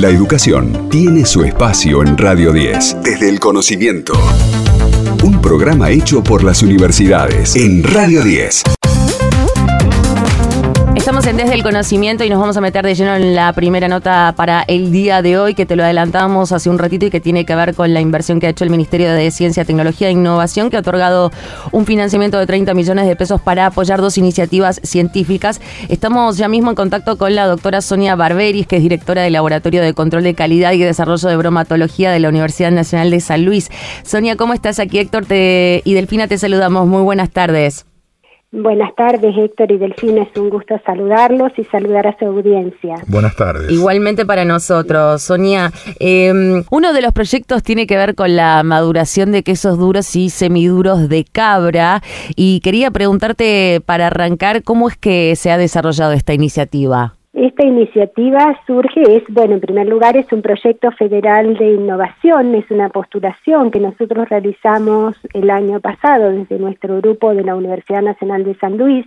La educación tiene su espacio en Radio 10. Desde el conocimiento. Un programa hecho por las universidades en Radio 10. Estamos en Desde el Conocimiento y nos vamos a meter de lleno en la primera nota para el día de hoy, que te lo adelantamos hace un ratito y que tiene que ver con la inversión que ha hecho el Ministerio de Ciencia, Tecnología e Innovación, que ha otorgado un financiamiento de 30 millones de pesos para apoyar dos iniciativas científicas. Estamos ya mismo en contacto con la doctora Sonia Barberis, que es directora del Laboratorio de Control de Calidad y Desarrollo de Bromatología de la Universidad Nacional de San Luis. Sonia, ¿cómo estás aquí? Héctor y Delfina te saludamos. Muy buenas tardes. Buenas tardes, Héctor y Delfín. Es un gusto saludarlos y saludar a su audiencia. Buenas tardes. Igualmente para nosotros, Sonia. Em, uno de los proyectos tiene que ver con la maduración de quesos duros y semiduros de cabra. Y quería preguntarte, para arrancar, ¿cómo es que se ha desarrollado esta iniciativa? Esta iniciativa surge, es, bueno, en primer lugar es un proyecto federal de innovación, es una postulación que nosotros realizamos el año pasado desde nuestro grupo de la Universidad Nacional de San Luis,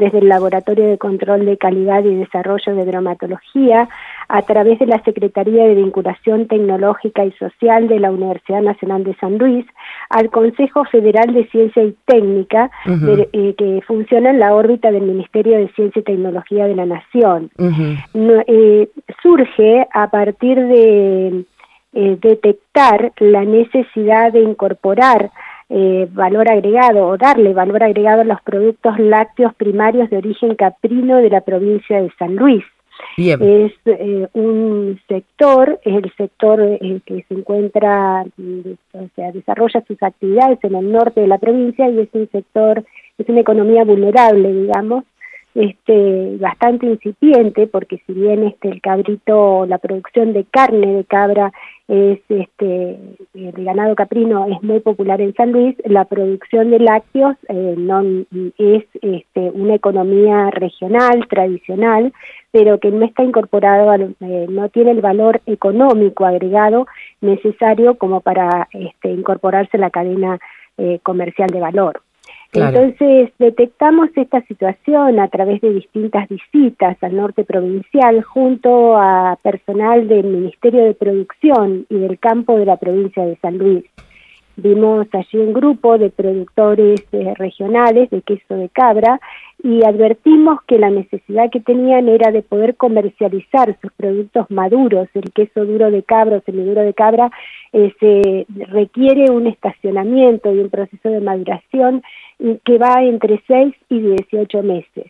desde el Laboratorio de Control de Calidad y Desarrollo de Bromatología, a través de la Secretaría de Vinculación Tecnológica y Social de la Universidad Nacional de San Luis, al Consejo Federal de Ciencia y Técnica, eh, que funciona en la órbita del Ministerio de Ciencia y Tecnología de la Nación. Eh, surge a partir de eh, detectar la necesidad de incorporar valor agregado o darle valor agregado a los productos lácteos primarios de origen caprino de la provincia de San Luis. Es eh, un sector, es el sector eh, que se encuentra, o sea, desarrolla sus actividades en el norte de la provincia y es un sector, es una economía vulnerable, digamos, este bastante incipiente porque si bien este el cabrito la producción de carne de cabra es este de ganado caprino es muy popular en San Luis la producción de lácteos eh, no es este una economía regional tradicional pero que no está incorporado eh, no tiene el valor económico agregado necesario como para este, incorporarse a la cadena eh, comercial de valor entonces detectamos esta situación a través de distintas visitas al norte provincial junto a personal del Ministerio de Producción y del campo de la provincia de San Luis. Vimos allí un grupo de productores eh, regionales de queso de cabra y advertimos que la necesidad que tenían era de poder comercializar sus productos maduros. El queso duro de cabra o semiduro de cabra eh, se requiere un estacionamiento y un proceso de maduración que va entre 6 y 18 meses.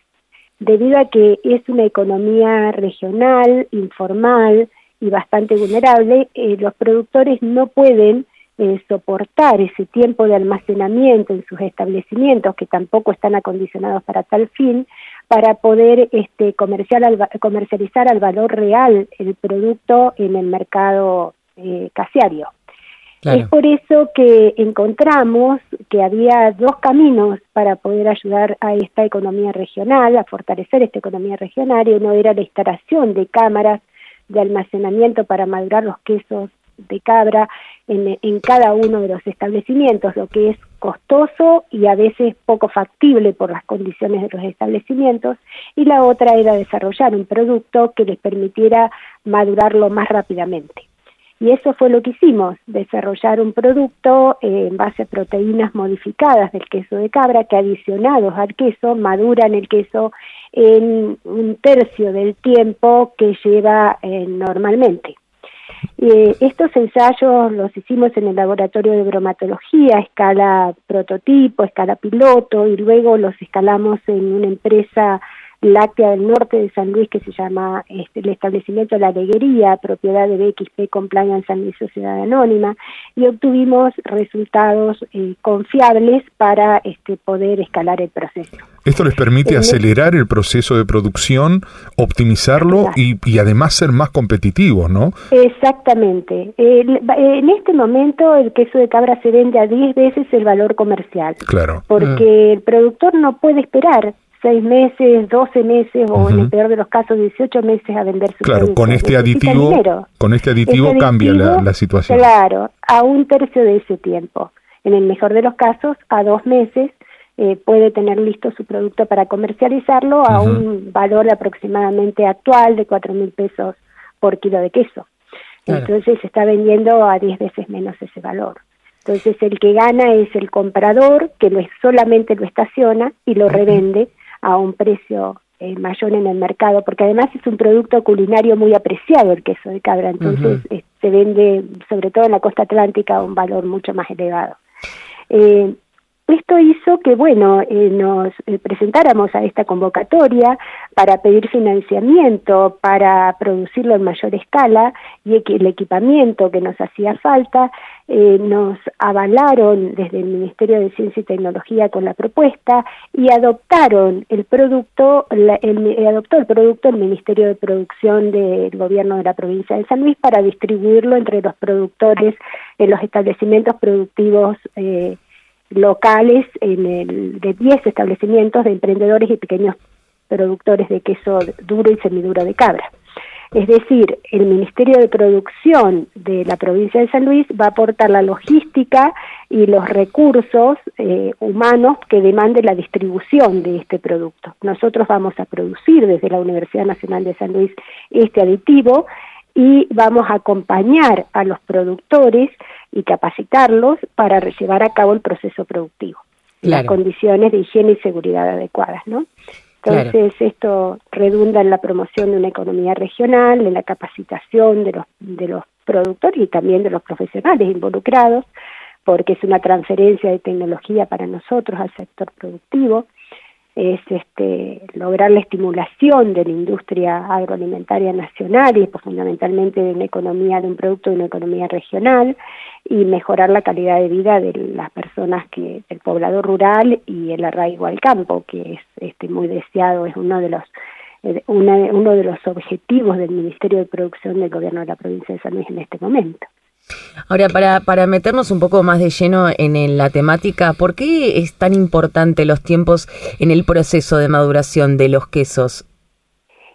Debido a que es una economía regional, informal y bastante vulnerable, eh, los productores no pueden eh, soportar ese tiempo de almacenamiento en sus establecimientos, que tampoco están acondicionados para tal fin, para poder este, comercializar al valor real el producto en el mercado eh, casiario. Es por eso que encontramos que había dos caminos para poder ayudar a esta economía regional, a fortalecer esta economía regional, y uno era la instalación de cámaras de almacenamiento para madurar los quesos de cabra en, cada uno de los establecimientos, lo que es costoso y a veces poco factible por las condiciones de los establecimientos, y la otra era desarrollar un producto que les permitiera madurarlo más rápidamente. Y eso fue lo que hicimos, desarrollar un producto eh, en base a proteínas modificadas del queso de cabra que adicionados al queso maduran el queso en un tercio del tiempo que lleva eh, normalmente. Eh, estos ensayos los hicimos en el laboratorio de bromatología, escala prototipo, escala piloto, y luego los escalamos en una empresa láctea del norte de San Luis que se llama este, el establecimiento La Alegría, propiedad de BXP Compliance San Luis Sociedad Anónima, y obtuvimos resultados eh, confiables para este, poder escalar el proceso. Esto les permite acelerar el proceso de producción, optimizarlo y, y, además ser más competitivos, ¿no? Exactamente. en este momento el queso de cabra se vende a 10 veces el valor comercial. Claro. Porque el productor no puede esperar seis meses, doce meses o en el peor de los casos 18 meses a vender su Claro, con este aditivo, con este aditivo cambia la, situación. Claro, a un tercio de ese tiempo. En el mejor de los casos, a dos meses eh, puede tener listo su producto para comercializarlo a un valor aproximadamente actual de cuatro mil pesos por kilo de queso. Entonces se está vendiendo a 10 veces menos ese valor. Entonces el que gana es el comprador que lo, solamente lo estaciona y lo revende a un precio eh, mayor en el mercado, porque además es un producto culinario muy apreciado el queso de cabra, entonces eh, se vende sobre todo en la costa atlántica a un valor mucho más elevado. Eh, esto hizo que, bueno, eh, nos eh, presentáramos a esta convocatoria para pedir financiamiento, para producirlo en mayor escala y el equipamiento que nos hacía falta. Eh, nos avalaron desde el Ministerio de Ciencia y Tecnología con la propuesta y adoptaron el producto, el, adoptó el producto el Ministerio de Producción del Gobierno de la provincia de San Luis para distribuirlo entre los productores en los establecimientos productivos locales en el, de 10 establecimientos de emprendedores y pequeños productores de queso duro y semiduro de cabra. Es decir, el Ministerio de Producción de la provincia de San Luis va a aportar la logística y los recursos eh, humanos que demande la distribución de este producto. Nosotros vamos a producir desde la Universidad Nacional de San Luis este aditivo y vamos a acompañar a los productores y capacitarlos para llevar a cabo el proceso productivo, las condiciones de higiene y seguridad adecuadas, ¿no? Entonces esto redunda en la promoción de una economía regional, en la capacitación de los de los productores y también de los profesionales involucrados, porque es una transferencia de tecnología para nosotros al sector productivo es este, lograr la estimulación de la industria agroalimentaria nacional y pues, fundamentalmente de una economía, de un producto de una economía regional y mejorar la calidad de vida de las personas que, del poblado rural y el arraigo al campo, que es este, muy deseado, es uno de los eh, uno de los objetivos del Ministerio de Producción del Gobierno de la provincia de San Luis en este momento. Ahora, para, para meternos un poco más de lleno en, la temática, ¿por qué es tan importante los tiempos en el proceso de maduración de los quesos?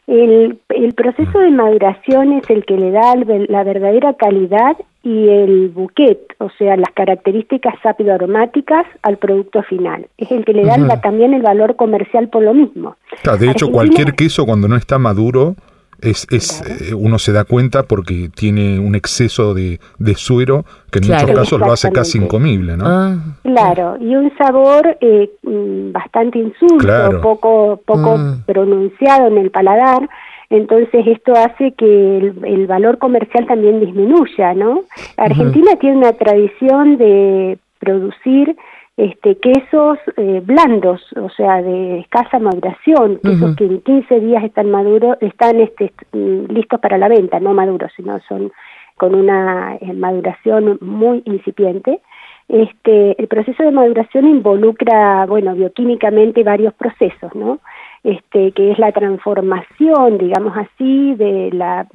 El, el proceso de maduración es el que le da la verdadera calidad y el bouquet, o sea, las características ácido-aromáticas al producto final. Es el que le da también el valor comercial por lo mismo. de hecho, cualquier queso cuando no está maduro es, es eh, uno se da cuenta porque tiene un exceso de, de suero que en muchos casos lo hace casi incomible, ¿no? Ah. claro, y un sabor eh, mm, bastante insulto, poco, poco mm. pronunciado en el paladar, entonces esto hace que el, el, valor comercial también disminuya, ¿no? Argentina tiene una tradición de producir este, quesos eh, blandos, o sea, de escasa maduración, quesos que en 15 días están maduros, están este, listos para la venta, no maduros, sino son con una eh, maduración muy incipiente. Este, el proceso de maduración involucra, bueno, bioquímicamente varios procesos, ¿no? Este, que es la transformación, digamos así, de la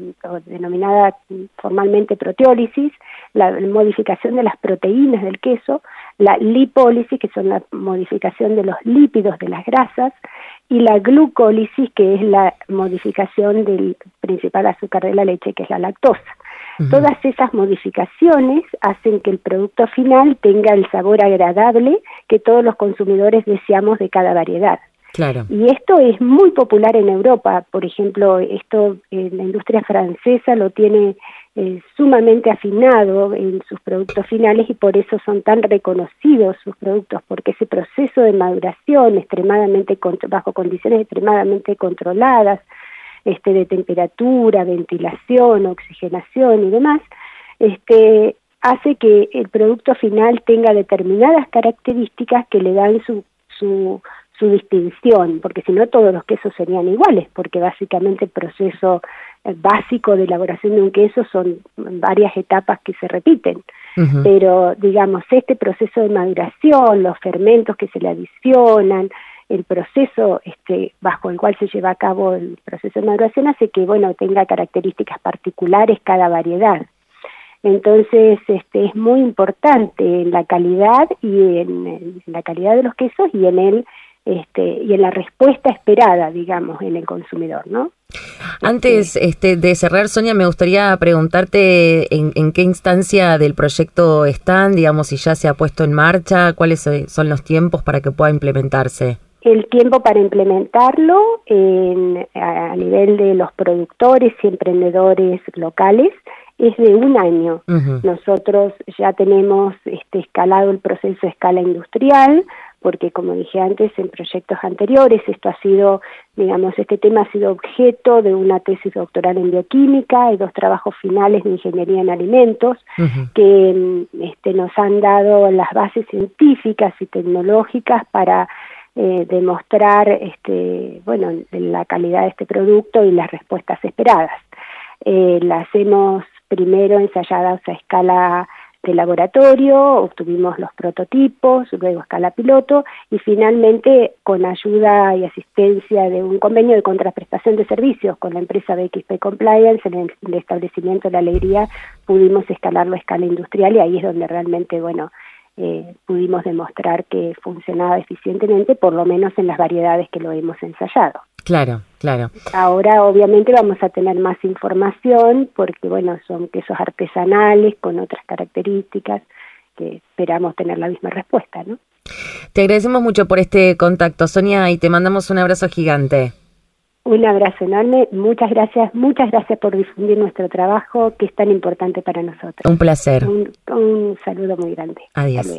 denominada formalmente proteólisis, la modificación de las proteínas del queso, la lipólisis, que son la modificación de los lípidos de las grasas, y la glucólisis, que es la modificación del principal azúcar de la leche, que es la lactosa. Todas esas modificaciones hacen que el producto final tenga el sabor agradable que todos los consumidores deseamos de cada variedad. Claro. Y esto es muy popular en Europa, por ejemplo, esto en la industria francesa lo tiene eh, sumamente afinado en sus productos finales y por eso son tan reconocidos sus productos, porque ese proceso de maduración extremadamente bajo condiciones extremadamente controladas, este, de temperatura, ventilación, oxigenación y demás, este, hace que el producto final tenga determinadas características que le dan su, su, su distinción, porque si no todos los quesos serían iguales, porque básicamente el proceso básico de elaboración de un queso son varias etapas que se repiten, pero digamos, este proceso de maduración, los fermentos que se le adicionan, el proceso este, bajo el cual se lleva a cabo el proceso de maduración hace que, bueno, tenga características particulares cada variedad. Entonces, este, es muy importante en la calidad y en, en la calidad de los quesos y en el este, y en la respuesta esperada, digamos, en el consumidor, ¿no? Antes este, de cerrar, Sonia, me gustaría preguntarte en, qué instancia del proyecto están, digamos, si ya se ha puesto en marcha, cuáles son los tiempos para que pueda implementarse. El tiempo para implementarlo en, a nivel de los productores y emprendedores locales es de un año. Nosotros ya tenemos este, escalado el proceso a escala industrial, porque como dije antes, en proyectos anteriores esto ha sido, digamos, este tema ha sido objeto de una tesis doctoral en bioquímica y dos trabajos finales de ingeniería en alimentos que mm, este, nos han dado las bases científicas y tecnológicas para eh, demostrar, este, bueno, la calidad de este producto y las respuestas esperadas. Eh, las hemos primero ensayadas a escala de laboratorio, obtuvimos los prototipos, luego escala piloto y finalmente con ayuda y asistencia de un convenio de contraprestación de servicios con la empresa BXP Compliance en el, establecimiento de la alegría pudimos escalarlo a escala industrial y ahí es donde realmente, bueno, eh, pudimos demostrar que funcionaba eficientemente, por lo menos en las variedades que lo hemos ensayado. Claro, claro. Ahora obviamente vamos a tener más información porque, bueno, son quesos artesanales con otras características que esperamos tener la misma respuesta, ¿no? Te agradecemos mucho por este contacto, Sonia, y te mandamos un abrazo gigante. Un abrazo enorme, muchas gracias, muchas gracias por difundir nuestro trabajo que es tan importante para nosotros. Un placer. Un, saludo muy grande. Adiós.